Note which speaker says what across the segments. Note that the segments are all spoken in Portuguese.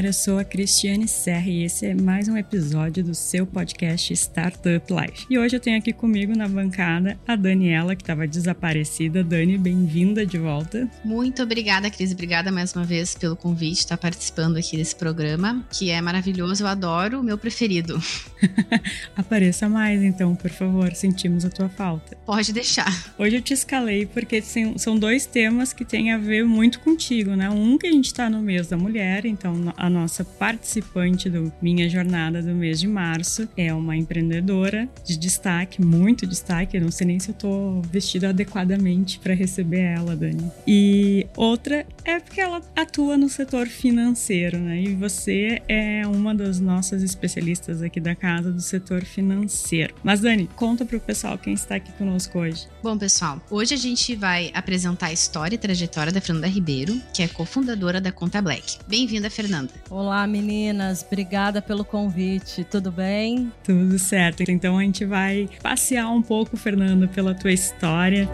Speaker 1: Galera, eu sou a Cristiane Serra e esse é mais um episódio do seu podcast Startup Life. E hoje eu tenho aqui comigo na bancada a Daniela, que estava desaparecida. Dani, bem-vinda de volta.
Speaker 2: Muito obrigada, Cris. Obrigada mais uma vez pelo convite, estar participando aqui desse programa, que é maravilhoso. Eu adoro, o meu preferido.
Speaker 1: Apareça mais, então, por favor. Sentimos a tua falta.
Speaker 2: Pode deixar.
Speaker 1: Hoje eu te escalei porque são dois temas que têm a ver muito contigo, né? Um que a gente está no mês da mulher, então a nossa participante do Minha Jornada do mês de março é uma empreendedora de destaque, muito destaque. Eu não sei nem se eu tô vestida adequadamente para receber ela, Dani. E outra é porque ela atua no setor financeiro, né? E você é uma das nossas especialistas aqui da casa do setor financeiro. Mas, Dani, conta pro pessoal quem está aqui conosco hoje.
Speaker 2: Bom, pessoal, hoje a gente vai apresentar a história e trajetória da Fernanda Ribeiro, que é cofundadora da Conta Black. Bem-vinda, Fernanda.
Speaker 3: Olá, meninas. Obrigada pelo convite. Tudo bem?
Speaker 1: Tudo certo. Então a gente vai passear um pouco, Fernanda, pela tua história.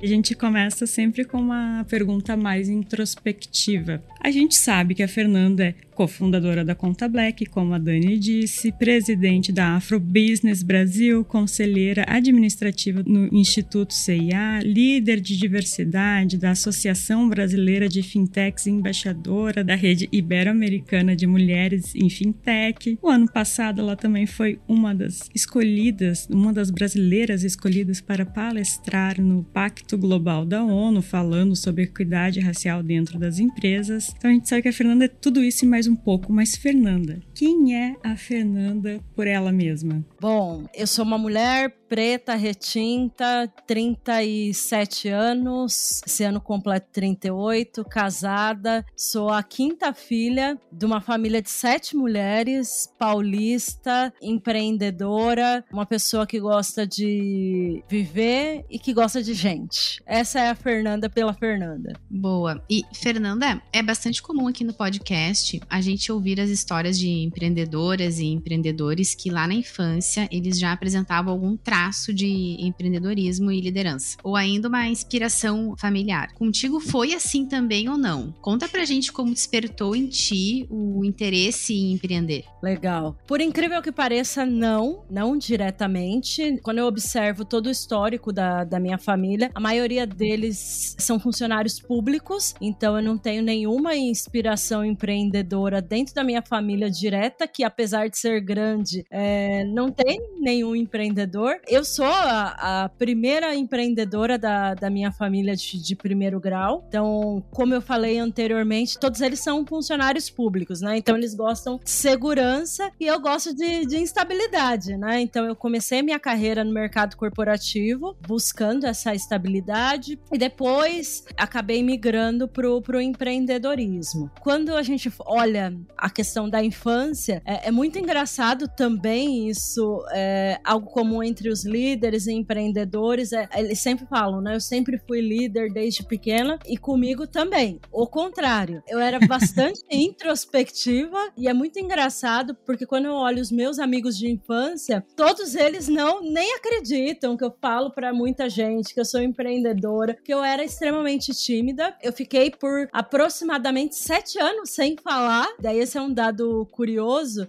Speaker 1: A gente começa sempre com uma pergunta mais introspectiva. A gente sabe que a Fernanda é cofundadora da Conta Black, como a Dani disse, presidente da Afro Business Brasil, conselheira administrativa no Instituto CIA, líder de diversidade da Associação Brasileira de Fintechs, embaixadora da Rede Ibero-Americana de Mulheres em Fintech. O ano passado ela também foi uma das escolhidas, uma das brasileiras escolhidas para palestrar no Pacto Global da ONU, falando sobre equidade racial dentro das empresas. Então a gente sabe que a Fernanda é tudo isso e mais um pouco, mas Fernanda, quem é a Fernanda por ela mesma?
Speaker 3: Bom, eu sou uma mulher preta, retinta, 37 anos, esse ano completo 38, casada, sou a quinta filha de uma família de sete mulheres, paulista, empreendedora, uma pessoa que gosta de viver e que gosta de gente. Essa é a Fernanda pela Fernanda.
Speaker 2: Boa. E Fernanda, é bastante comum aqui no podcast a gente ouvir as histórias de empreendedoras e empreendedores que lá na infância eles já apresentavam algum traço de empreendedorismo e liderança, ou ainda uma inspiração familiar. Contigo foi assim também ou não? Conta pra gente como despertou em ti o interesse em empreender.
Speaker 3: Legal. Por incrível que pareça, não, não diretamente. Quando eu observo todo o histórico da, da minha família, a maioria deles são funcionários públicos, então eu não tenho nenhuma inspiração empreendedora dentro da minha família direta, que apesar de ser grande, é, não tem nenhum empreendedor. Eu sou a, a primeira empreendedora da, da minha família de, de, primeiro grau. Então, como eu falei anteriormente, todos eles são funcionários públicos, né? Então, eles gostam de segurança e eu gosto de, de instabilidade, né? Então, eu comecei minha carreira no mercado corporativo, buscando essa estabilidade e depois acabei migrando pro, pro empreendedorismo. Quando a gente olha a questão da infância, é, é muito engraçado também isso, é, algo comum entre os líderes e empreendedores, é, eles sempre falam, né? Eu sempre fui líder desde pequena e comigo também. O contrário, eu era bastante introspectiva e é muito engraçado porque quando eu olho os meus amigos de infância, todos eles não nem acreditam que eu falo para muita gente que eu sou empreendedora, que eu era extremamente tímida. Eu fiquei por aproximadamente sete anos sem falar. Daí esse é um dado curioso,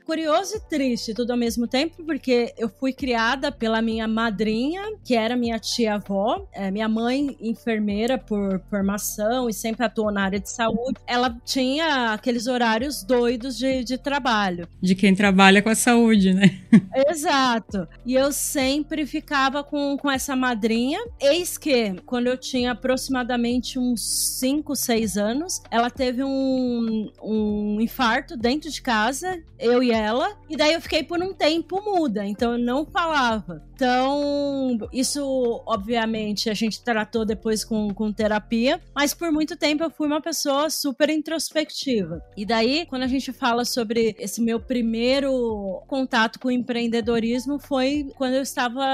Speaker 3: curioso e triste tudo ao mesmo tempo, porque eu fui criada pela minha madrinha, que era minha tia-avó, é, minha mãe enfermeira por formação e sempre atuou na área de saúde. Ela tinha aqueles horários doidos de, de trabalho.
Speaker 1: De quem trabalha com a saúde, né?
Speaker 3: Exato. E eu sempre ficava com, com essa madrinha. Eis que, quando eu tinha aproximadamente uns 5, 6 anos, ela teve um, um infarto dentro de casa, eu e ela, e daí eu fiquei por um tempo muda, então eu não falava. Então, isso, obviamente, a gente tratou depois com, com terapia, mas por muito tempo eu fui uma pessoa super introspectiva. E daí, quando a gente fala sobre esse meu primeiro contato com empreendedorismo, foi quando eu estava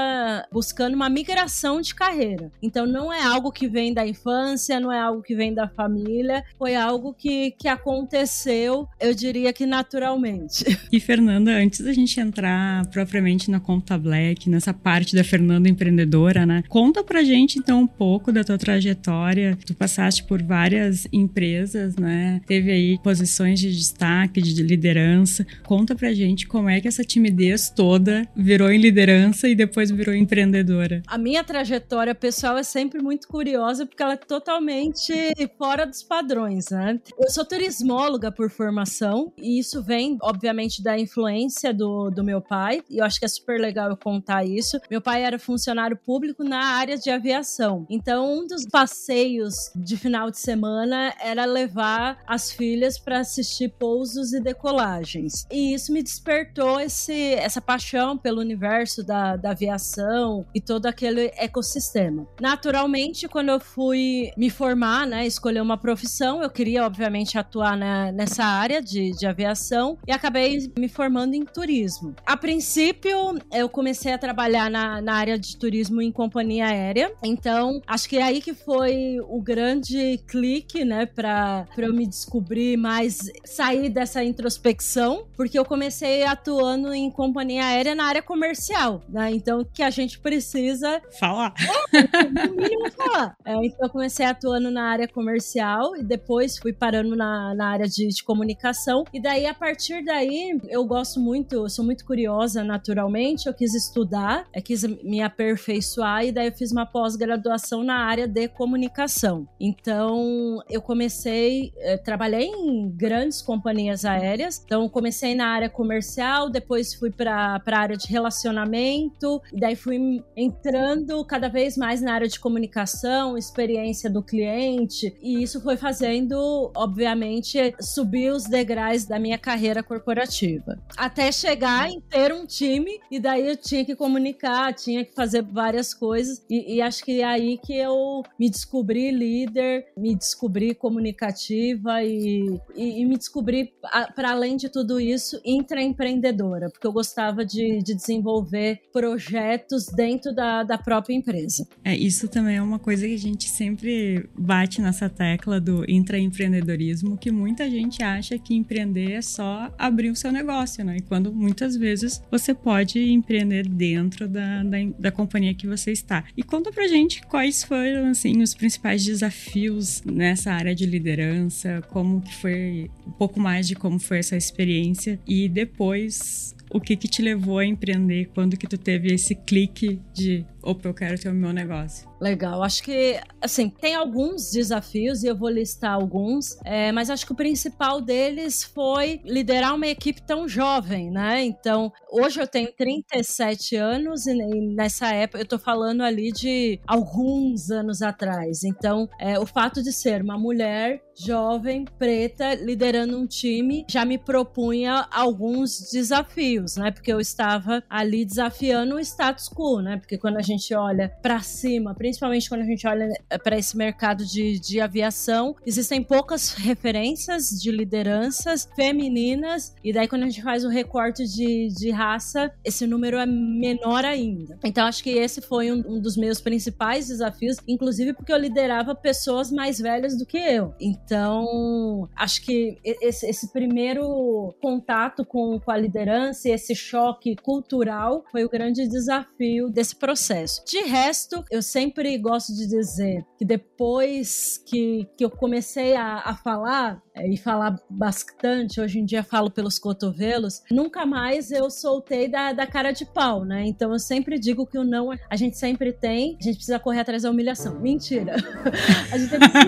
Speaker 3: buscando uma migração de carreira. Então, não é algo que vem da infância, não é algo que vem da família, foi algo que, que aconteceu, eu diria que naturalmente.
Speaker 1: E, Fernanda, antes da gente entrar propriamente na conta Black, nessa parte da Fernanda empreendedora, né? Conta pra gente então um pouco da tua trajetória. Tu passaste por várias empresas, né? Teve aí posições de destaque, de liderança. Conta pra gente como é que essa timidez toda virou em liderança e depois virou empreendedora.
Speaker 3: A minha trajetória pessoal é sempre muito curiosa porque ela é totalmente fora dos padrões, né? Eu sou turismóloga por formação e isso vem, obviamente, da influência do, do meu pai. E eu acho que é super legal eu contar isso. Meu pai era funcionário público na área de aviação. Então, um dos passeios de final de semana era levar as filhas para assistir pousos e decolagens. E isso me despertou esse, essa paixão pelo universo da, da aviação e todo aquele ecossistema. Naturalmente, quando eu fui me formar, né, escolher uma profissão, eu queria, obviamente, atuar né, nessa área de, de aviação e acabei me formando em turismo. A princípio, eu comecei a trabalhar na, na área de turismo em companhia aérea. Então, acho que é aí que foi o grande clique, né, para eu me descobrir mais, sair dessa introspecção, porque eu comecei atuando em companhia aérea na área comercial, né? Então, que a gente precisa
Speaker 1: falar.
Speaker 3: É, no mínimo falar. É, então, eu comecei atuando na área comercial e depois fui parando na, na área de, de comunicação. E daí, a partir daí, eu gosto muito, eu sou muito curiosa naturalmente, eu quis estudar, eu quis me aperfeiçoar e daí eu fiz uma pós-graduação na área de comunicação. Então, eu comecei, eh, trabalhei em grandes companhias aéreas, então comecei na área comercial, depois fui para a área de relacionamento, e daí fui entrando cada vez mais na área de comunicação, experiência do cliente, e isso foi fazendo, obviamente, subir os degraus da minha carreira corporativa. Até chegar em ter um time, e daí eu tinha que comunicar, tinha que fazer várias coisas, e, e acho que é aí que eu me descobri líder, me descobri comunicativa e, e, e me descobri, para além de tudo isso, intraempreendedora, porque eu gostava de, de desenvolver projetos dentro da, da própria empresa.
Speaker 1: É, isso também é uma coisa que a gente sempre bate nessa tecla do intraempreendedorismo, que muita gente acha que empreender é só abrir o seu negócio, né? E quando muitas vezes você pode empreender dentro da, da, da companhia que você está. E conta pra gente quais foram, assim, os principais desafios nessa área de liderança, como que foi, um pouco mais de como foi essa experiência e depois o que que te levou a empreender, quando que tu teve esse clique de opa, eu quero ter o meu negócio.
Speaker 3: Legal, acho que, assim, tem alguns desafios e eu vou listar alguns, é, mas acho que o principal deles foi liderar uma equipe tão jovem, né? Então, hoje eu tenho 37 anos e nessa época eu tô falando ali de alguns anos atrás. Então, é, o fato de ser uma mulher jovem, preta, liderando um time, já me propunha alguns desafios, né? Porque eu estava ali desafiando o status quo, né? Porque quando a gente olha para cima, principalmente quando a gente olha eh, para esse mercado de, de aviação, existem poucas referências de lideranças femininas, e daí quando a gente faz o recorte de, de raça, esse número é menor ainda. Então acho que esse foi um, um dos meus principais desafios, inclusive porque eu liderava pessoas mais velhas do que eu. Então acho que esse, esse primeiro contato com, com a liderança esse choque cultural foi o grande desafio desse processo. De resto, eu sempre gosto de dizer que depois que, que eu comecei a, a falar, é, e falar bastante, hoje em dia falo pelos cotovelos, nunca mais eu soltei da, da cara de pau, né? Então eu sempre digo que o não a gente sempre tem, a gente precisa correr atrás da humilhação. Mentira! a gente
Speaker 2: precisa.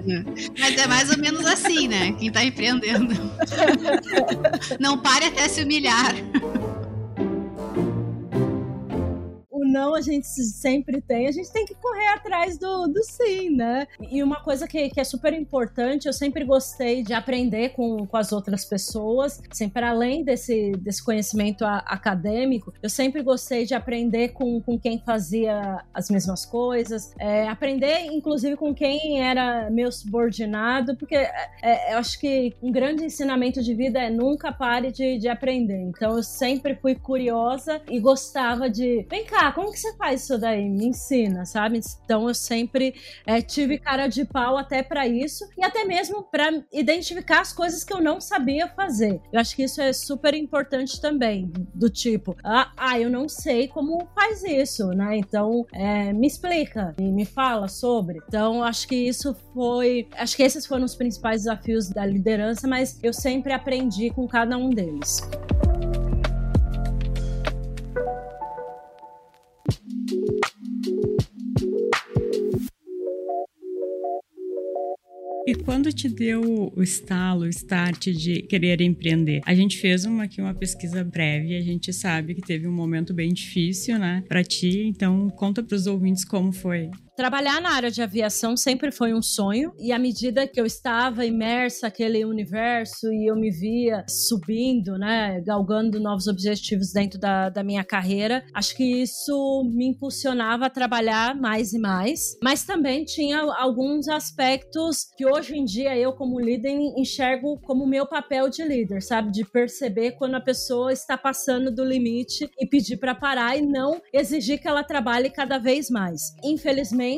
Speaker 2: Mas é mais ou menos assim, né? Quem tá empreendendo. Não pare até se humilhar.
Speaker 3: Não a gente sempre tem, a gente tem que correr atrás do, do sim, né? E uma coisa que, que é super importante, eu sempre gostei de aprender com, com as outras pessoas, sempre além desse, desse conhecimento a, acadêmico, eu sempre gostei de aprender com, com quem fazia as mesmas coisas, é, aprender inclusive com quem era meu subordinado, porque é, é, eu acho que um grande ensinamento de vida é nunca pare de, de aprender. Então eu sempre fui curiosa e gostava de, vem cá, como que você faz isso daí? Me ensina, sabe? Então eu sempre é, tive cara de pau até para isso e até mesmo para identificar as coisas que eu não sabia fazer. Eu acho que isso é super importante também, do tipo, ah, ah eu não sei como faz isso, né? Então é, me explica, me, me fala sobre. Então acho que isso foi, acho que esses foram os principais desafios da liderança, mas eu sempre aprendi com cada um deles.
Speaker 1: E quando te deu o estalo, o start de querer empreender? A gente fez uma aqui uma pesquisa breve, a gente sabe que teve um momento bem difícil, né, para ti. Então conta para os ouvintes como foi.
Speaker 3: Trabalhar na área de aviação sempre foi um sonho, e à medida que eu estava imersa naquele universo e eu me via subindo, né, galgando novos objetivos dentro da, da minha carreira, acho que isso me impulsionava a trabalhar mais e mais. Mas também tinha alguns aspectos que hoje em dia eu, como líder, enxergo como meu papel de líder, sabe? De perceber quando a pessoa está passando do limite e pedir para parar e não exigir que ela trabalhe cada vez mais. Infelizmente,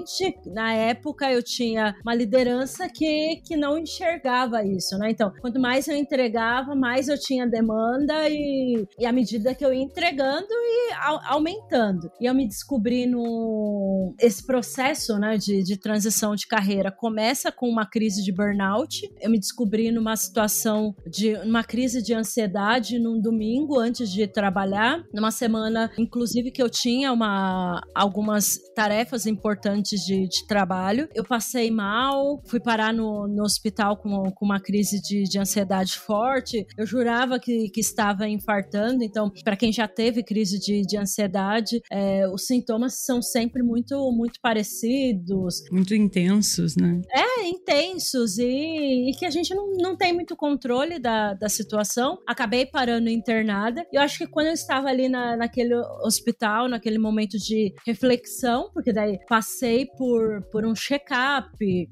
Speaker 3: na época eu tinha uma liderança que, que não enxergava isso, né? Então, quanto mais eu entregava, mais eu tinha demanda e, e à medida que eu ia entregando e a, aumentando. E eu me descobri no esse processo, né, de, de transição de carreira começa com uma crise de burnout. Eu me descobri numa situação de uma crise de ansiedade num domingo antes de trabalhar, numa semana inclusive que eu tinha uma algumas tarefas importantes antes de, de trabalho. Eu passei mal, fui parar no, no hospital com, com uma crise de, de ansiedade forte. Eu jurava que, que estava infartando. Então, para quem já teve crise de, de ansiedade, é, os sintomas são sempre muito, muito parecidos.
Speaker 1: Muito intensos, né?
Speaker 3: É, intensos e, e que a gente não, não tem muito controle da, da situação. Acabei parando internada. Eu acho que quando eu estava ali na, naquele hospital, naquele momento de reflexão, porque daí passei passei por, por um check-up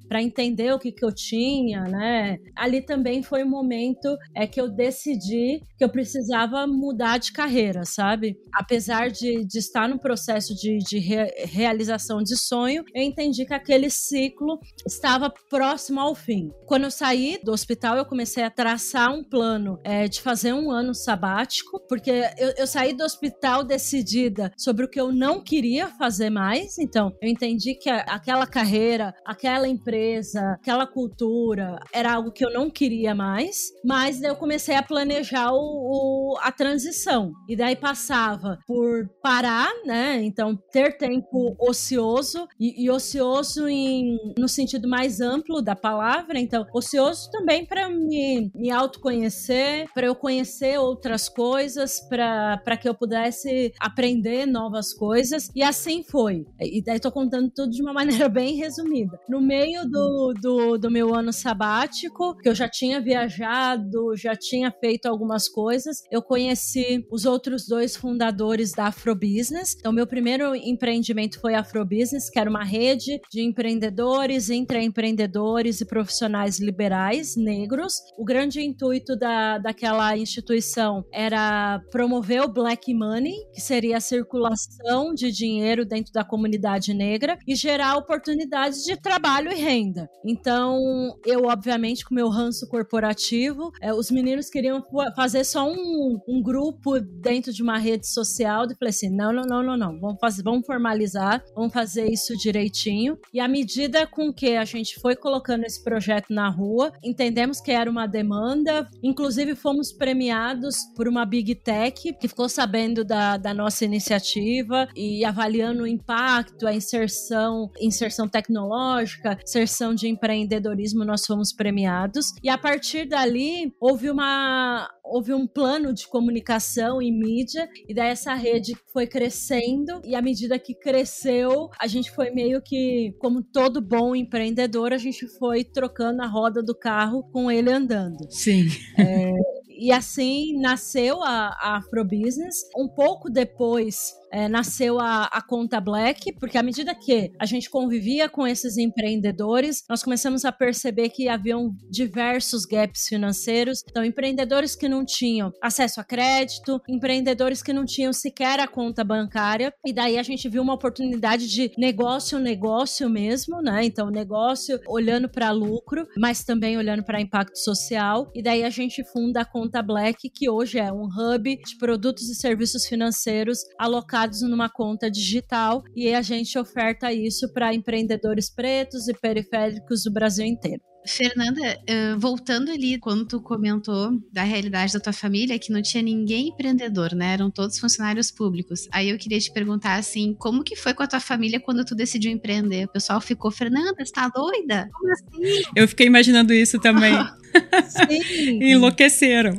Speaker 3: para entender o que, que eu tinha, né? Ali também foi um momento é que eu decidi que eu precisava mudar de carreira, sabe? Apesar de, de estar no processo de, de re, realização de sonho, eu entendi que aquele ciclo estava próximo ao fim. Quando eu saí do hospital, eu comecei a traçar um plano é, de fazer um ano sabático, porque eu, eu saí do hospital decidida sobre o que eu não queria fazer mais, então eu entendi entendi que aquela carreira, aquela empresa, aquela cultura era algo que eu não queria mais, mas eu comecei a planejar o, o, a transição. E daí passava por parar, né? Então, ter tempo ocioso, e, e ocioso em, no sentido mais amplo da palavra. Então, ocioso também para me, me autoconhecer, para eu conhecer outras coisas, para que eu pudesse aprender novas coisas. E assim foi. E daí tô contando tudo de uma maneira bem resumida. No meio do, do, do, meu ano sabático, que eu já tinha viajado, já tinha feito algumas coisas, eu conheci os outros dois fundadores da Afrobusiness. Então, meu primeiro empreendimento foi Afrobusiness, que era uma rede de empreendedores, intraempreendedores e profissionais liberais negros. O grande intuito da, daquela instituição era promover o Black Money, que seria a circulação de dinheiro dentro da comunidade negra, e gerar oportunidades de trabalho e renda. Então, eu, obviamente, com meu ranço corporativo, é, os meninos queriam fazer só um, um, grupo dentro de uma rede social. E falei assim: não, não, não, não, não. Vamos, fazer, vamos formalizar, vamos fazer isso direitinho. E à medida com que a gente foi colocando esse projeto na rua, entendemos que era uma demanda. Inclusive, fomos premiados por uma Big Tech que ficou sabendo da, da nossa iniciativa e avaliando o impacto, a inserção inserção, inserção tecnológica, inserção de empreendedorismo, nós fomos premiados. E a partir dali houve uma houve um plano de comunicação e mídia, e daí essa rede foi crescendo, e à medida que cresceu, a gente foi meio que, como todo bom empreendedor, a gente foi trocando a roda do carro com ele andando.
Speaker 1: Sim.
Speaker 3: É, e assim nasceu a, a Afrobusiness. Um pouco depois é, nasceu a, a, conta Black, porque à medida que a gente convivia com esses empreendedores, nós começamos a perceber que haviam diversos gaps financeiros. Então, empreendedores que não tinham acesso a crédito, empreendedores que não tinham sequer a conta bancária, e daí a gente viu uma oportunidade de negócio, negócio mesmo, né? Então, negócio olhando para lucro, mas também olhando para impacto social, e daí a gente funda a conta Black, que hoje é um hub de produtos e serviços financeiros alocados numa conta digital e a gente oferta isso para empreendedores pretos e periféricos do Brasil inteiro.
Speaker 2: Fernanda, voltando ali quando tu comentou da realidade da tua família, que não tinha ninguém empreendedor, né? Eram todos funcionários públicos. Aí eu queria te perguntar assim, como que foi com a tua família quando tu decidiu empreender? O pessoal ficou, Fernanda, você tá doida? Como assim?
Speaker 1: Eu fiquei imaginando isso também. Sim. Enlouqueceram.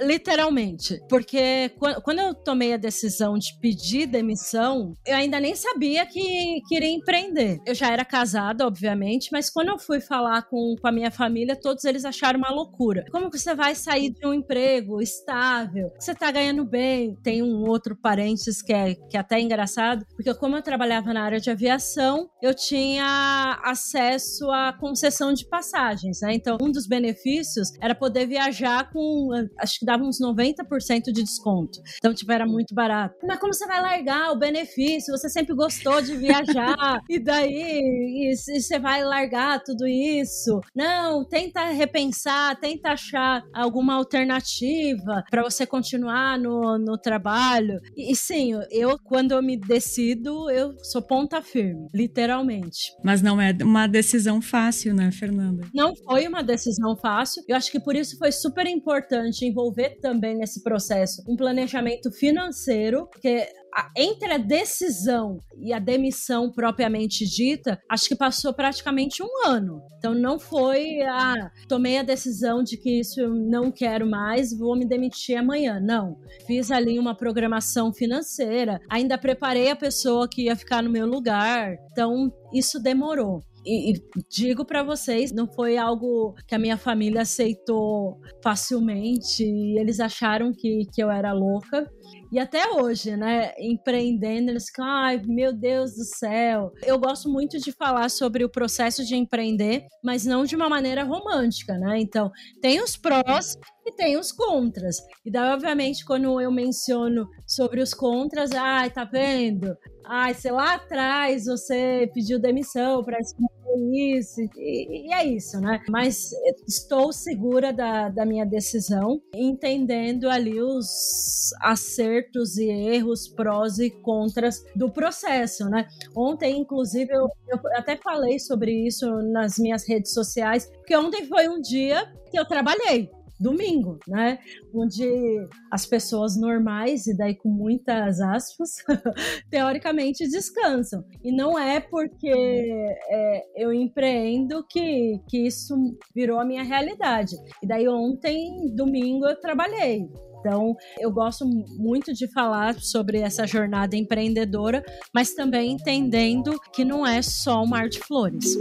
Speaker 3: Literalmente. Porque quando eu tomei a decisão de pedir demissão, eu ainda nem sabia que queria empreender. Eu já era casada, obviamente, mas quando eu fui falar com, com a minha família, todos eles acharam uma loucura. Como que você vai sair de um emprego estável? Você tá ganhando bem? Tem um outro parênteses que é, que é até engraçado, porque como eu trabalhava na área de aviação, eu tinha acesso à concessão de passagens, né? Então, um dos benefícios era poder viajar com, acho que dava uns 90% de desconto. Então, tipo, era muito barato. Mas como você vai largar o benefício? Você sempre gostou de viajar, e daí e, e você vai largar tudo isso? Não, tenta repensar, tenta achar alguma alternativa para você continuar no, no trabalho. E, e sim, eu, quando eu me decido, eu sou ponta firme, literalmente.
Speaker 1: Mas não é uma decisão fácil, né, Fernanda?
Speaker 3: Não foi uma decisão fácil. Eu acho que por isso foi super importante envolver envolver também nesse processo um planejamento financeiro, porque entre a decisão e a demissão propriamente dita, acho que passou praticamente um ano. Então não foi, ah, tomei a decisão de que isso eu não quero mais, vou me demitir amanhã. Não. Fiz ali uma programação financeira, ainda preparei a pessoa que ia ficar no meu lugar. Então isso demorou. E, e digo para vocês, não foi algo que a minha família aceitou facilmente. eles acharam que, que eu era louca. E até hoje, né, empreendendo, eles ficam, ai, meu Deus do céu. Eu gosto muito de falar sobre o processo de empreender, mas não de uma maneira romântica, né? Então, tem os prós e tem os contras. E daí, obviamente, quando eu menciono sobre os contras, ai, tá vendo? Ai, sei lá atrás você pediu demissão para isso, e, e, é isso, né? Mas estou segura da, da minha decisão, entendendo ali os acertos e erros, prós e contras do processo, né? Ontem, inclusive, eu, eu até falei sobre isso nas minhas redes sociais, porque ontem foi um dia que eu trabalhei domingo, né? Onde as pessoas normais, e daí com muitas aspas, teoricamente descansam. E não é porque é, eu empreendo que, que isso virou a minha realidade. E daí ontem, domingo, eu trabalhei. Então, eu gosto muito de falar sobre essa jornada empreendedora, mas também entendendo que não é só um mar de flores.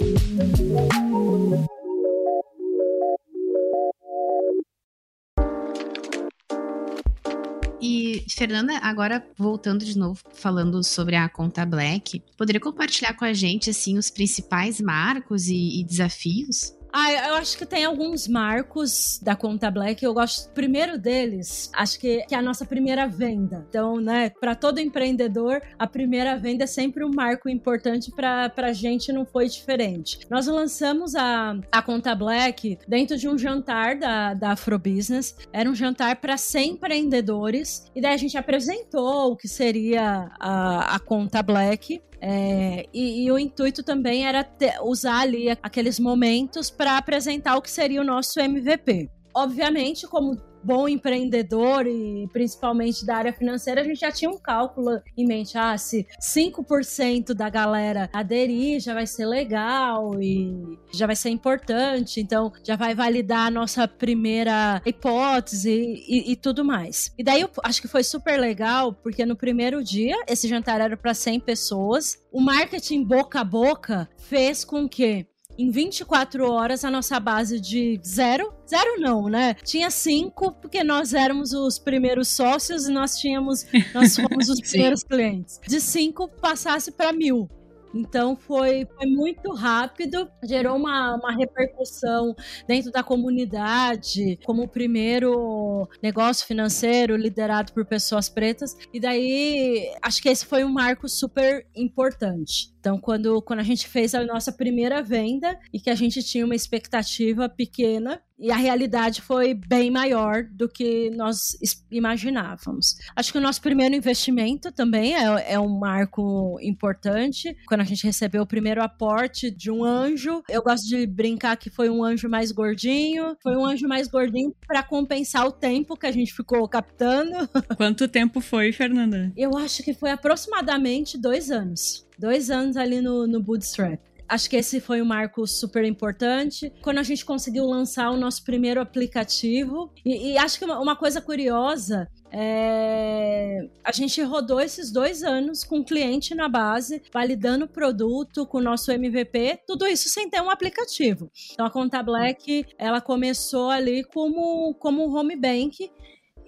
Speaker 2: E, Fernanda, agora voltando de novo, falando sobre a conta Black, poderia compartilhar com a gente, assim, os principais marcos e, e desafios?
Speaker 3: Ah, eu acho que tem alguns marcos da conta Black. Eu gosto, primeiro deles, acho que, que é a nossa primeira venda. Então, né, para todo empreendedor, a primeira venda é sempre um marco importante para a gente, não foi diferente. Nós lançamos a, a conta Black dentro de um jantar da, da Afrobusiness. Era um jantar para 100 empreendedores. E daí a gente apresentou o que seria a, a conta Black. É, e, e, o intuito também era ter, usar ali aqueles momentos para apresentar o que seria o nosso MVP. Obviamente, como bom empreendedor e principalmente da área financeira, a gente já tinha um cálculo em mente. Ah, se 5% da galera aderir, já vai ser legal e já vai ser importante, então já vai validar a nossa primeira hipótese e, e tudo mais. E daí eu acho que foi super legal, porque no primeiro dia, esse jantar era para 100 pessoas, o marketing boca a boca fez com que em 24 horas a nossa base de zero. Zero não, né? Tinha cinco, porque nós éramos os primeiros sócios e nós tínhamos. Nós fomos os primeiros clientes. De cinco passasse para mil. Então foi, foi muito rápido, gerou uma, uma repercussão dentro da comunidade, como o primeiro negócio financeiro liderado por pessoas pretas. E daí acho que esse foi um marco super importante. Então, quando, quando a gente fez a nossa primeira venda e que a gente tinha uma expectativa pequena, e a realidade foi bem maior do que nós imaginávamos. Acho que o nosso primeiro investimento também é, é, um marco importante. Quando a gente recebeu o primeiro aporte de um anjo, eu gosto de brincar que foi um anjo mais gordinho. Foi um anjo mais gordinho para compensar o tempo que a gente ficou captando.
Speaker 1: Quanto tempo foi, Fernanda?
Speaker 3: Eu acho que foi aproximadamente dois anos. Dois anos ali no, no Bootstrap. Acho que esse foi um marco super importante. Quando a gente conseguiu lançar o nosso primeiro aplicativo. E, e acho que uma, uma coisa curiosa é... A gente rodou esses dois anos com cliente na base, validando o produto com o nosso MVP, tudo isso sem ter um aplicativo. Então a Conta Black, ela começou ali como, como um home bank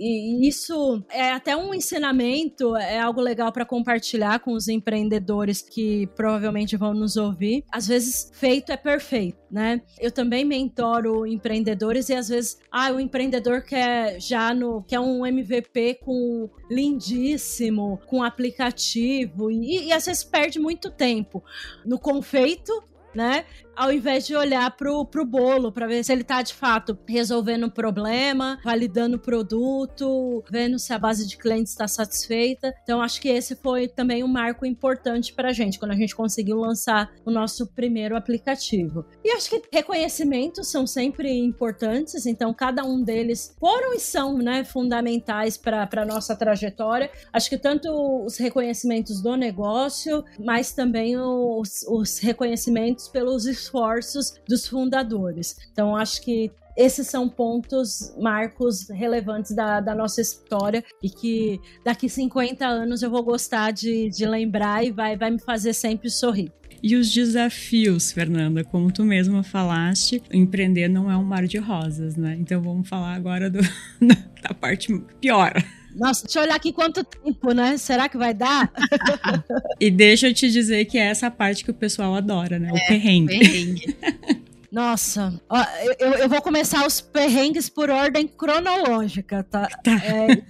Speaker 3: e isso é até um ensinamento, é algo legal para compartilhar com os empreendedores que provavelmente vão nos ouvir. Às vezes, feito é perfeito, né? Eu também mentoro empreendedores e às vezes, ah, o empreendedor quer já no quer um MVP com lindíssimo, com aplicativo e, e às vezes perde muito tempo no confeito né? Ao invés de olhar pro, pro bolo para ver se ele tá de fato resolvendo o problema, validando o produto, vendo se a base de clientes está satisfeita. Então, acho que esse foi também um marco importante para a gente, quando a gente conseguiu lançar o nosso primeiro aplicativo. E acho que reconhecimentos são sempre importantes, então, cada um deles foram e são né, fundamentais para nossa trajetória. Acho que tanto os reconhecimentos do negócio, mas também os, os reconhecimentos pelos esforços dos fundadores. Então, acho que esses são pontos, marcos relevantes da, da, nossa história e que daqui 50 anos eu vou gostar de, de lembrar e vai, vai me fazer sempre sorrir.
Speaker 1: E os desafios, Fernanda, como tu mesma falaste, empreender não é um mar de rosas, né? Então vamos falar agora do, da parte pior.
Speaker 3: Nossa, deixa eu olhar aqui quanto tempo, né? Será que vai dar?
Speaker 1: e deixa eu te dizer que é essa parte que o pessoal adora, né? O é, perrengue. perrengue.
Speaker 3: Nossa, ó, eu, eu vou começar os perrengues por ordem cronológica, tá? tá. É,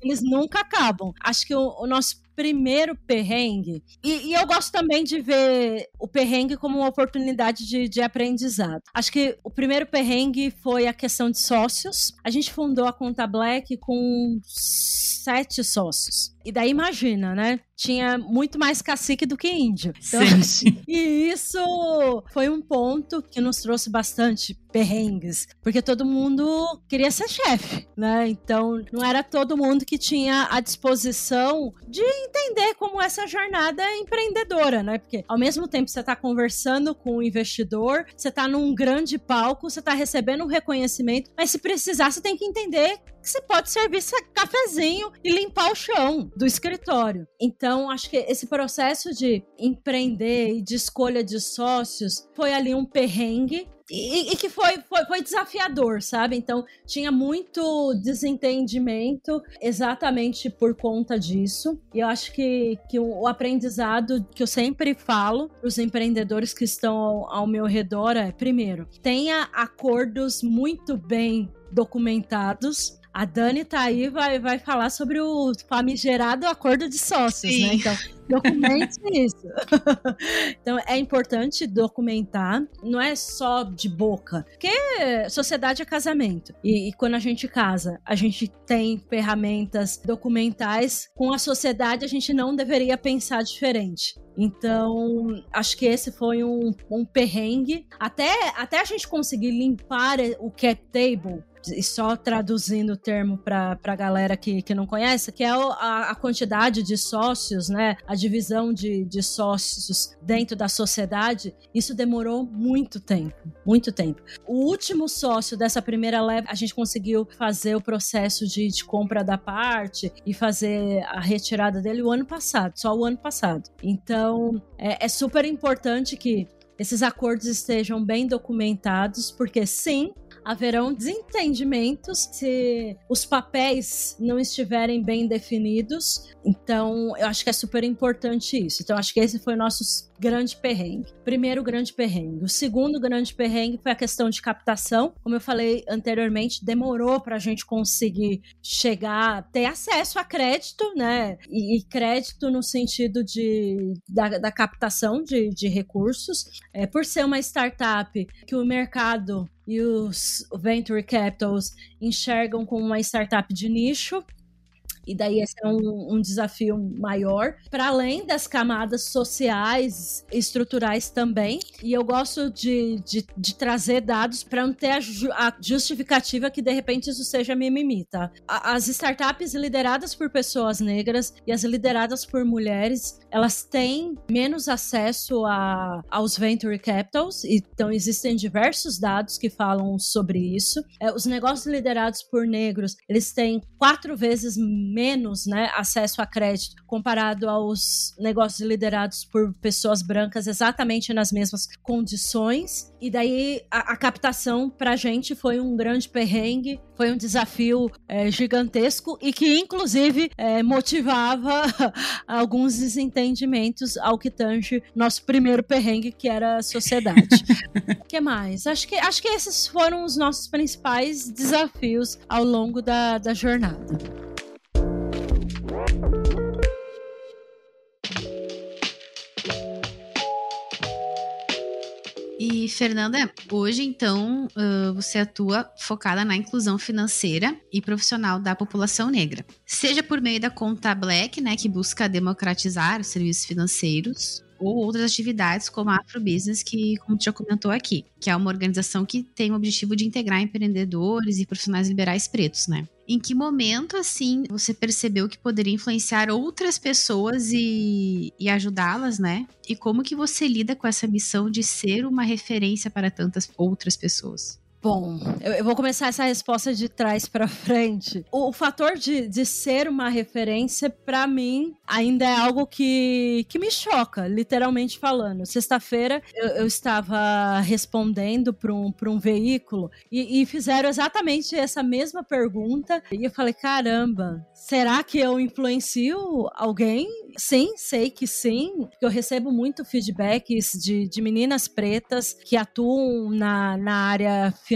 Speaker 3: eles nunca acabam. Acho que o, o nosso primeiro perrengue. E, e, eu gosto também de ver o perrengue como uma oportunidade de, de aprendizado. Acho que o primeiro perrengue foi a questão de sócios. A gente fundou a Conta Black com sete sócios. E daí imagina, né? Tinha muito mais cacique do que índio. Então, Sim. E isso foi um ponto que nos trouxe bastante perrengues, porque todo mundo queria ser chefe, né? Então não era todo mundo que tinha a disposição de entender como essa jornada é empreendedora, né? Porque ao mesmo tempo você está conversando com o investidor, você está num grande palco, você está recebendo um reconhecimento, mas se precisar, você tem que entender que você pode servir cafezinho e limpar o chão do escritório. Então, acho que esse processo de empreender e de escolha de sócios foi ali um perrengue e, e, que foi, foi, foi, desafiador, sabe? Então, tinha muito desentendimento exatamente por conta disso. E eu acho que, que o aprendizado que eu sempre falo para os empreendedores que estão ao, ao meu redor é: primeiro, tenha acordos muito bem documentados a Dani tá aí vai vai falar sobre o famigerado acordo de sócios, né? Sim. né? Então, documente isso. então, é importante documentar, não é só de boca, porque sociedade é casamento. E, e quando a gente casa, a gente tem ferramentas documentais, com a sociedade a gente não deveria pensar diferente. Então, acho que esse foi um, um perrengue. Até, até a gente conseguir limpar o cap table, e só traduzindo o termo para a galera que, que não conhece, que é a, a, quantidade de sócios, né? A divisão de, de sócios dentro da sociedade, isso demorou muito tempo, muito tempo. O último sócio dessa primeira leva, a gente conseguiu fazer o processo de, de compra da parte e fazer a retirada dele o ano passado, só o ano passado. Então, é, é super importante que esses acordos estejam bem documentados, porque sim, haverão desentendimentos se os papéis não estiverem bem definidos. Então, eu acho que é super importante isso. Então, acho que esse foi o nosso grande perrengue. Primeiro grande perrengue. O segundo grande perrengue foi a questão de captação. Como eu falei anteriormente, demorou para a gente conseguir chegar, ter acesso a crédito, né? E, e crédito no sentido de, da, da captação de, de recursos. É, por ser uma startup que o mercado e os venture capitals enxergam como uma startup de nicho, e daí esse é um, um desafio maior, para além das camadas sociais, estruturais também. E eu gosto de, de, de trazer dados para não ter a, ju a, justificativa que de repente isso seja mimimi, tá? As startups lideradas por pessoas negras e as lideradas por mulheres, elas têm menos acesso a, aos venture capitals, então existem diversos dados que falam sobre isso. É, os negócios liderados por negros, eles têm quatro vezes menos né, acesso a crédito comparado aos negócios liderados por pessoas brancas exatamente nas mesmas condições. E daí a, a captação para a gente foi um grande perrengue, foi um desafio é, gigantesco e que inclusive é, motivava alguns desentendimentos ao que tange nosso primeiro perrengue, que era a sociedade. O que mais? Acho que, acho que esses foram os nossos principais desafios ao longo da, da jornada.
Speaker 2: E, Fernanda, hoje então você atua focada na inclusão financeira e profissional da população negra. Seja por meio da conta Black, né, que busca democratizar os serviços financeiros, ou outras atividades como a Afrobusiness, que, como tu já comentou aqui, que é uma organização que tem o objetivo de integrar empreendedores e profissionais liberais pretos, né? Em que momento, assim, você percebeu que poderia influenciar outras pessoas e, e ajudá-las, né? E como que você lida com essa missão de ser uma referência para tantas outras pessoas?
Speaker 3: Bom, eu, eu, vou começar essa resposta de trás para frente. O, o, fator de, de ser uma referência, para mim, ainda é algo que, que me choca, literalmente falando. Sexta-feira, eu, eu, estava respondendo para um, um veículo e, e fizeram exatamente essa mesma pergunta. E eu falei: caramba, será que eu influencio alguém? Sim, sei que sim, porque eu recebo muito feedbacks de, de meninas pretas que atuam na, na área financeira,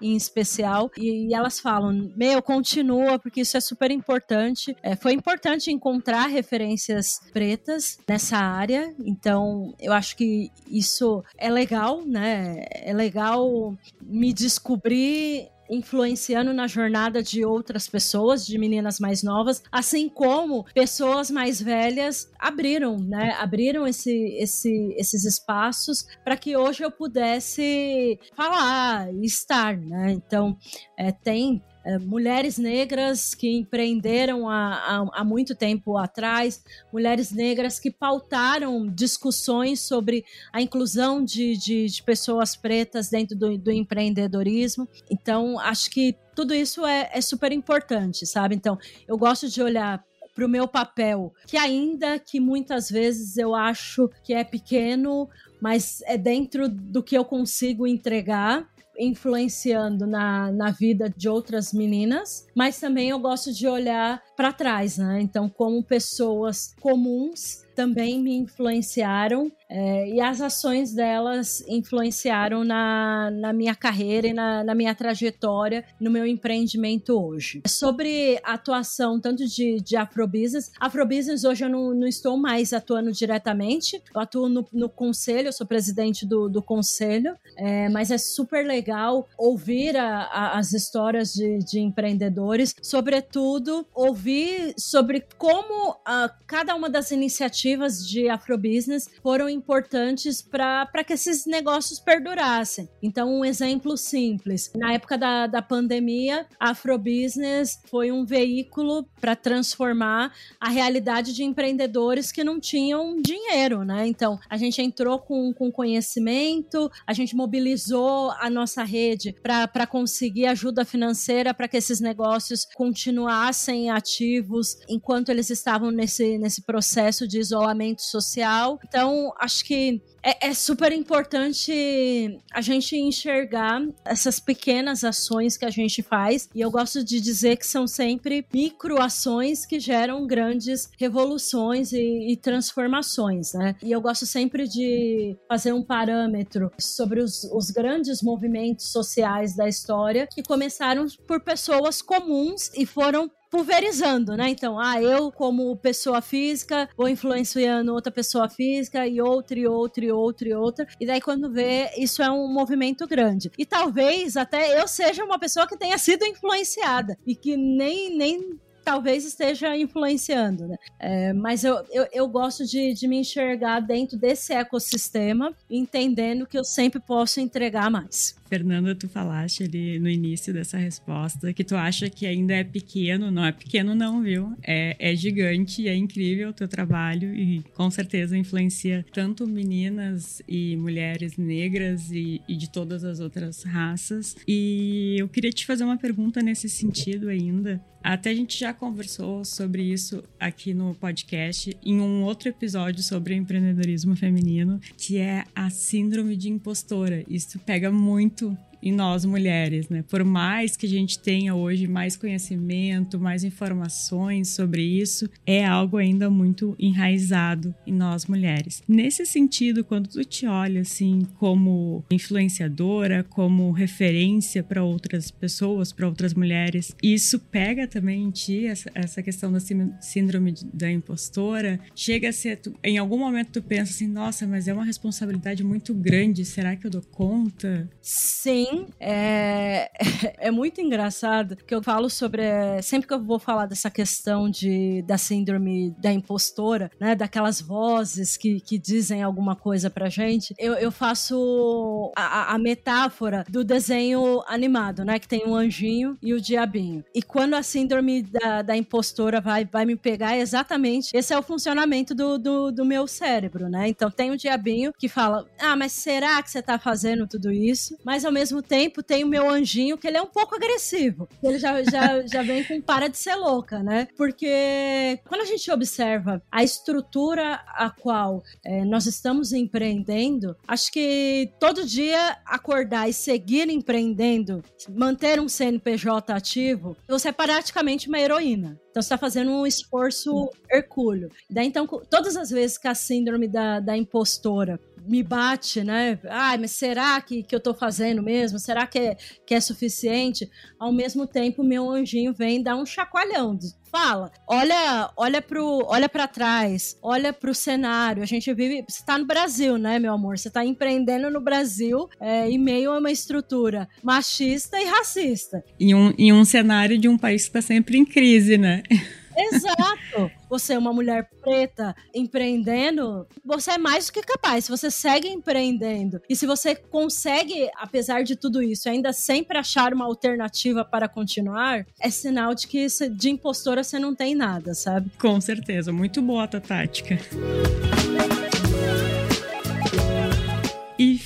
Speaker 3: em especial, e, e elas falam: Meu, continua, porque isso é super importante. É, foi importante encontrar referências pretas nessa área, então eu acho que isso é legal, né? É legal me descobrir influenciando na jornada de outras pessoas, de meninas mais novas, assim como pessoas mais velhas abriram, né? Abriram esse, esse, esses espaços para que hoje eu pudesse falar e estar, né? Então, é, tem é, mulheres negras que empreenderam há, há, há, muito tempo atrás, mulheres negras que pautaram discussões sobre a inclusão de, de, de pessoas pretas dentro do, do, empreendedorismo. Então, acho que tudo isso é, é super importante, sabe? Então, eu gosto de olhar para o meu papel, que ainda que muitas vezes eu acho que é pequeno, mas é dentro do que eu consigo entregar influenciando na, na vida de outras meninas, mas também eu gosto de olhar para trás, né? Então, como pessoas comuns também me influenciaram é, e as ações delas influenciaram na, na minha carreira e na, na, minha trajetória, no meu empreendimento hoje. Sobre a atuação tanto de, de Afrobusiness, Afrobusiness hoje eu não, não estou mais atuando diretamente, eu atuo no, no conselho, eu sou presidente do, do conselho, é, mas é super legal ouvir a, a, as histórias de, de, empreendedores, sobretudo ouvir sobre como a, cada uma das iniciativas iniciativas de afrobusiness foram importantes para que esses negócios perdurassem. Então, um exemplo simples: na época da, da pandemia, a afrobusiness foi um veículo para transformar a realidade de empreendedores que não tinham dinheiro, né? Então, a gente entrou com, com conhecimento, a gente mobilizou a nossa rede para conseguir ajuda financeira para que esses negócios continuassem ativos enquanto eles estavam nesse, nesse processo de isolamento social. Então, acho que é, é, super importante a gente enxergar essas pequenas ações que a gente faz. E eu gosto de dizer que são sempre microações que geram grandes revoluções e, e transformações, né? E eu gosto sempre de fazer um parâmetro sobre os, os grandes movimentos sociais da história que começaram por pessoas comuns e foram pulverizando, né? Então, ah, eu como pessoa física vou influenciando outra pessoa física e outra e outra e outra e outra. E daí quando vê, isso é um movimento grande. E talvez até eu seja uma pessoa que tenha sido influenciada e que nem nem talvez esteja influenciando, né? É, mas eu, eu, eu gosto de, de me enxergar dentro desse ecossistema, entendendo que eu sempre posso entregar mais.
Speaker 1: Fernanda, tu falaste ali no início dessa resposta que tu acha que ainda é pequeno. Não é pequeno, não, viu? É, é gigante, é incrível o teu trabalho e com certeza influencia tanto meninas e mulheres negras e, e de todas as outras raças. E eu queria te fazer uma pergunta nesse sentido ainda. Até a gente já conversou sobre isso aqui no podcast, em um outro episódio sobre empreendedorismo feminino, que é a síndrome de impostora. Isso pega muito tout. Em nós mulheres, né? Por mais que a gente tenha hoje mais conhecimento, mais informações sobre isso, é algo ainda muito enraizado em nós mulheres. Nesse sentido, quando tu te olha assim como influenciadora, como referência para outras pessoas, para outras mulheres, isso pega também em ti essa, essa questão da síndrome da impostora? Chega a ser, tu, em algum momento tu pensa assim, nossa, mas é uma responsabilidade muito grande, será que eu dou conta?
Speaker 3: Sim, Sim, é, é muito engraçado que eu falo sobre. Sempre que eu vou falar dessa questão de, da síndrome da impostora, né? Daquelas vozes que, que dizem alguma coisa pra gente, eu, eu faço a, a metáfora do desenho animado, né? Que tem um anjinho e o diabinho. E quando a síndrome da, da impostora vai, vai me pegar, é exatamente esse é o funcionamento do, do, do meu cérebro, né? Então tem o diabinho que fala: Ah, mas será que você tá fazendo tudo isso? Mas ao mesmo mesmo tempo tem o meu anjinho, que ele é um pouco agressivo. Ele já, já, já vem com para de ser louca, né? Porque quando a gente observa a estrutura a qual é, nós estamos empreendendo, acho que todo dia acordar e seguir empreendendo, manter um CNPJ ativo, você é praticamente uma heroína. Então você está fazendo um esforço hercúleo. Daí, então, todas as vezes que a síndrome da, da impostora me bate, né? Ai, mas será que, que eu tô fazendo mesmo? Será que é, que é suficiente? Ao mesmo tempo, meu anjinho vem dar um chacoalhão. Fala, olha, olha pro, olha para trás, olha pro cenário. A gente vive, você tá no Brasil, né, meu amor? Você tá empreendendo no Brasil é, meio a uma estrutura machista e racista.
Speaker 1: Em um, em um cenário de um país que tá sempre em crise, né?
Speaker 3: Exato. Você é uma mulher preta empreendendo, você é mais do que capaz. Se você segue empreendendo e se você consegue, apesar de tudo isso, ainda sempre achar uma alternativa para continuar, é sinal de que de impostora você não tem nada, sabe?
Speaker 1: Com certeza. Muito boa a tática.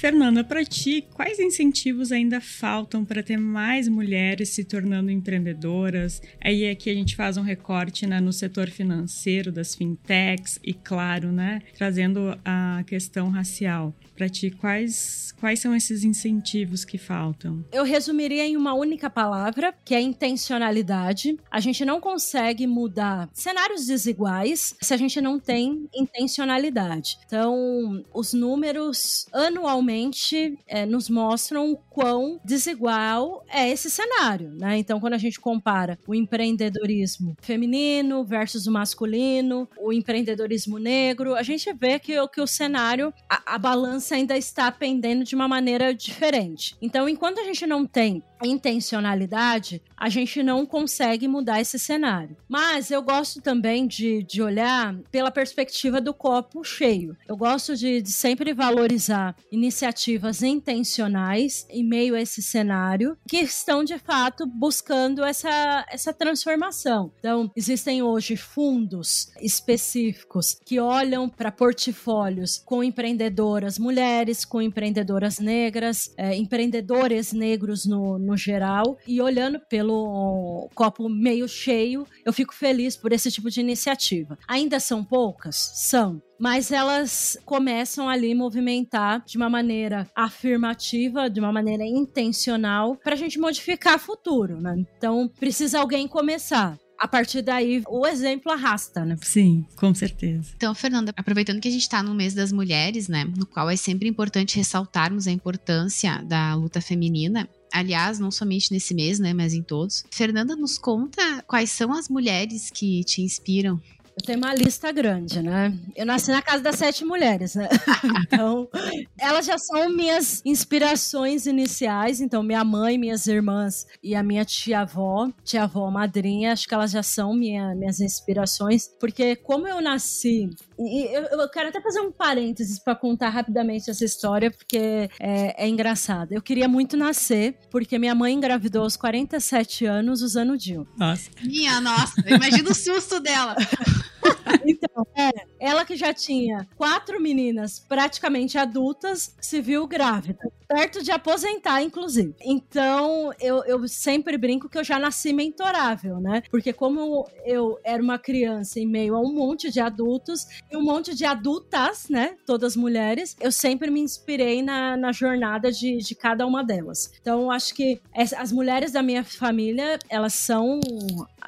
Speaker 1: Fernanda, para ti, quais incentivos ainda faltam para ter mais mulheres se tornando empreendedoras? Aí aqui a gente faz um recorte né, no setor financeiro das fintechs e claro, né, trazendo a questão racial. Para ti, quais quais são esses incentivos que faltam?
Speaker 3: Eu resumiria em uma única palavra, que é intencionalidade. A gente não consegue mudar cenários desiguais se a gente não tem intencionalidade. Então, os números ano anualmente é, nos mostram o quão desigual é esse cenário, né? Então, quando a gente compara o empreendedorismo feminino versus o masculino, o empreendedorismo negro, a gente vê que, que o cenário, a, a balança ainda está pendendo de uma maneira diferente. Então, enquanto a gente não tem intencionalidade, a gente não consegue mudar esse cenário. Mas eu gosto também de, de olhar pela perspectiva do copo cheio. Eu gosto de, de sempre valorizar iniciativas intencionais em meio a esse cenário que estão de fato buscando essa, essa transformação. Então, existem hoje fundos específicos que olham para portfólios com empreendedoras mulheres, com empreendedoras negras, é, empreendedores negros no, no geral, e olhando pelo copo meio cheio, eu fico feliz por esse tipo de iniciativa. Ainda são poucas? São mas elas começam ali movimentar de uma maneira afirmativa, de uma maneira intencional, para a gente modificar o futuro, né? Então, precisa alguém começar a partir daí o exemplo arrasta, né?
Speaker 1: Sim, com certeza.
Speaker 2: Então, Fernanda, aproveitando que a gente está no mês das mulheres, né, no qual é sempre importante ressaltarmos a importância da luta feminina, aliás, não somente nesse mês, né, mas em todos. Fernanda, nos conta quais são as mulheres que te inspiram
Speaker 3: eu tenho uma lista grande, né? Eu nasci na casa das sete mulheres, né? então, elas já são minhas inspirações iniciais. Então, minha mãe, minhas irmãs e a minha tia-avó, tia-avó madrinha, acho que elas já são minha, minhas inspirações. Porque como eu nasci e eu, eu, quero até fazer um parênteses para contar rapidamente essa história, porque é, é engraçado. Eu queria muito nascer, porque minha mãe engravidou aos 47 anos usando o DIU.
Speaker 2: Nossa. Minha nossa, imagina o susto dela.
Speaker 3: então, é, ela que já tinha quatro meninas praticamente adultas, se viu grávida. Perto de aposentar, inclusive. Então, eu, eu sempre brinco que eu já nasci mentorável, né? Porque como eu era uma criança em meio a um monte de adultos e um monte de adultas, né? Todas mulheres, eu sempre me inspirei na, na jornada de, de cada uma delas. Então, acho que as mulheres da minha família, elas são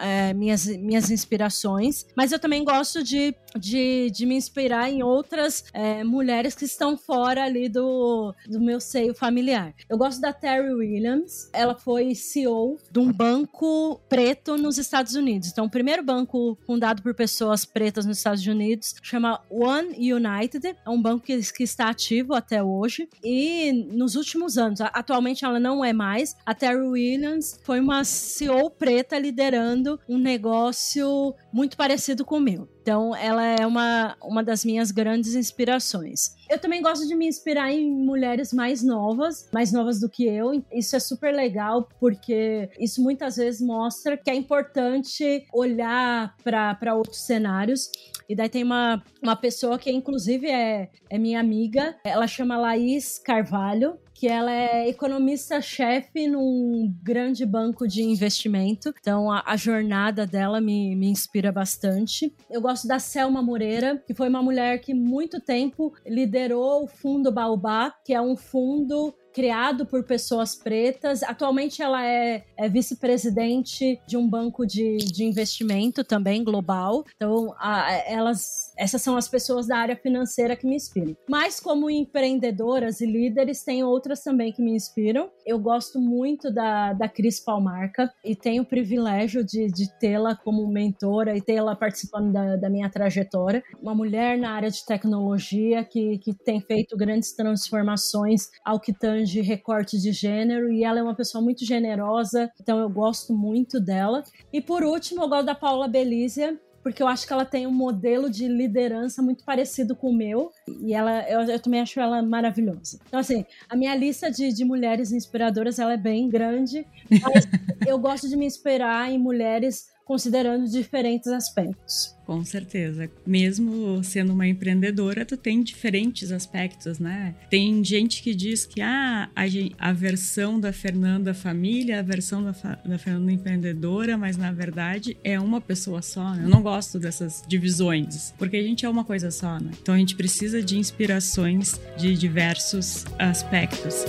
Speaker 3: é, minhas, minhas inspirações, mas eu também gosto de, de, de me inspirar em outras é, mulheres que estão fora ali do, do meu seio familiar. Eu gosto da Terry Williams, ela foi CEO de um banco preto nos Estados Unidos. Então, o primeiro banco fundado por pessoas pretas nos Estados Unidos chama One United, é um banco que, que está ativo até hoje. E nos últimos anos, atualmente ela não é mais, a Terry Williams foi uma CEO preta liderando um negócio muito parecido com o meu. Então, ela é uma, uma das minhas grandes inspirações. Eu também gosto de me inspirar em mulheres mais novas, mais novas do que eu. Isso é super legal, porque isso muitas vezes mostra que é importante olhar para outros cenários. E daí tem uma, uma pessoa que, inclusive, é, é minha amiga. Ela chama Laís Carvalho que ela é economista-chefe num grande banco de investimento. Então, a, a, jornada dela me, me inspira bastante. Eu gosto da Selma Moreira, que foi uma mulher que muito tempo liderou o Fundo Baobá, que é um fundo criado por pessoas pretas. Atualmente ela é, é vice-presidente de um banco de, de investimento também global. Então, a, elas, essas são as pessoas da área financeira que me inspiram. Mas como empreendedoras e líderes, tem outras também que me inspiram. Eu gosto muito da, da Cris Palmarca e tenho o privilégio de, de tê-la como mentora e tê-la participando da, da minha trajetória. Uma mulher na área de tecnologia que, que tem feito grandes transformações ao que tange de recorte de gênero e ela é uma pessoa muito generosa, então eu gosto muito dela. E por último, eu gosto da Paula Belízia, porque eu acho que ela tem um modelo de liderança muito parecido com o meu e ela eu, eu também acho ela maravilhosa. Então assim, a minha lista de, de mulheres inspiradoras ela é bem grande, mas eu gosto de me inspirar em mulheres considerando diferentes aspectos.
Speaker 1: Com certeza. Mesmo sendo uma empreendedora, tu tem diferentes aspectos, né? Tem gente que diz que ah, a, a versão da Fernanda família, a versão da, da Fernanda empreendedora, mas na verdade é uma pessoa só. Né? Eu não gosto dessas divisões, porque a gente é uma coisa só, né? Então a gente precisa de inspirações de diversos aspectos.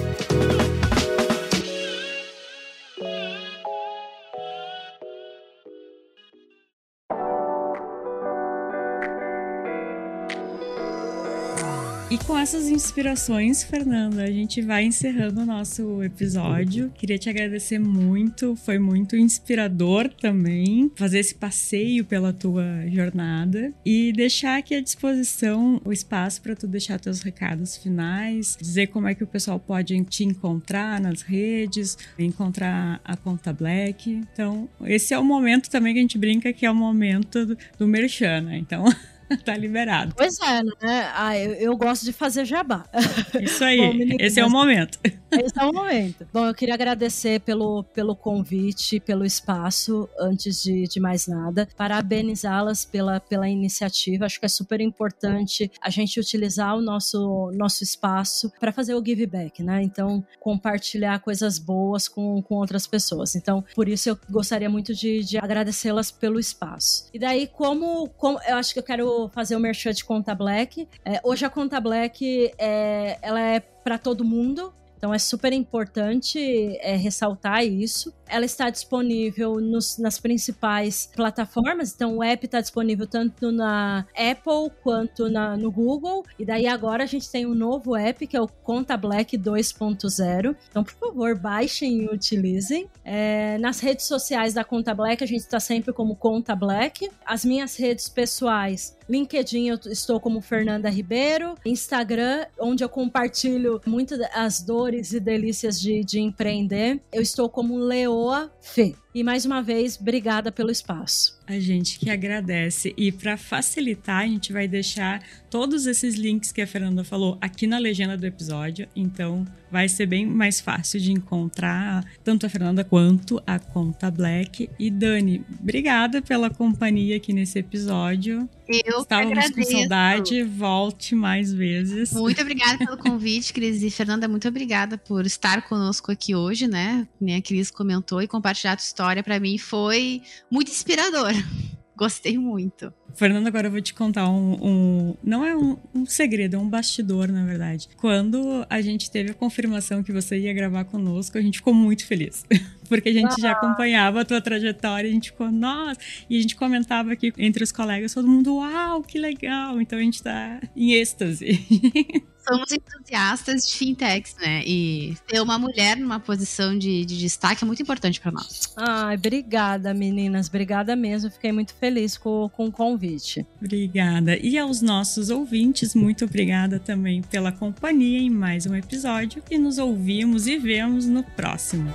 Speaker 1: E com essas inspirações, Fernanda, a gente vai encerrando o nosso episódio. Queria te agradecer muito, foi muito inspirador também fazer esse passeio pela tua jornada e deixar aqui à disposição o espaço para tu deixar teus recados finais, dizer como é que o pessoal pode te encontrar nas redes, encontrar a Conta Black. Então, esse é o momento também que a gente brinca que é o momento do, do merchan, né? Então, tá liberado.
Speaker 3: Pois é, né? Ah, eu, eu gosto de fazer jabá.
Speaker 1: Isso aí, Bom, esse é o momento.
Speaker 3: Esse é o momento. Bom, eu queria agradecer pelo, pelo convite, pelo espaço, antes de, de mais nada. Parabenizá-las pela, pela iniciativa. Acho que é super importante a gente utilizar o nosso, nosso espaço para fazer o give back, né? Então, compartilhar coisas boas com, com outras pessoas. Então, por isso eu gostaria muito de, de agradecê-las pelo espaço. E daí, como, como eu acho que eu quero fazer o merchan de Conta Black. É, hoje a Conta Black é, ela é para todo mundo. Então é super importante é, ressaltar isso. Ela está disponível nos, nas principais plataformas, então o app está disponível tanto na Apple quanto na, no Google. E daí agora a gente tem um novo app que é o Conta Black 2.0. Então, por favor, baixem e utilizem. É, nas redes sociais da Conta Black, a gente está sempre como Conta Black. As minhas redes pessoais LinkedIn eu estou como Fernanda Ribeiro, Instagram, onde eu compartilho muitas as dores e delícias de, de empreender, eu estou como Leoa Fê. E mais uma vez, obrigada pelo espaço.
Speaker 1: A gente que agradece. E para facilitar, a gente vai deixar todos esses links que a Fernanda falou aqui na legenda do episódio. Então, vai ser bem mais fácil de encontrar tanto a Fernanda quanto a Conta Black. E Dani, obrigada pela companhia aqui nesse episódio.
Speaker 2: Eu
Speaker 1: Estávamos
Speaker 2: com
Speaker 1: saudade, volte mais vezes.
Speaker 2: Muito obrigada pelo convite, Cris. E Fernanda, muito obrigada por estar conosco aqui hoje, né? Nem a Cris comentou e compartilhar a tua história para mim foi muito inspirador. Gostei muito.
Speaker 1: Fernando, agora eu vou te contar um. um não é um, um, segredo, é um bastidor, na verdade. Quando a gente teve a confirmação que você ia gravar conosco, a gente ficou muito feliz. Porque a gente ah. já acompanhava a tua trajetória, a gente ficou, nossa! E a gente comentava aqui entre os colegas, todo mundo, uau, que legal! Então a gente tá em êxtase.
Speaker 2: somos entusiastas de fintechs, né? E ter uma mulher numa posição de, de destaque é muito importante para nós.
Speaker 3: Ai, obrigada, meninas. Obrigada mesmo. Fiquei muito feliz com, com o convite.
Speaker 1: Obrigada. E aos nossos ouvintes, muito obrigada também pela companhia em mais um episódio. E nos ouvimos e vemos no próximo.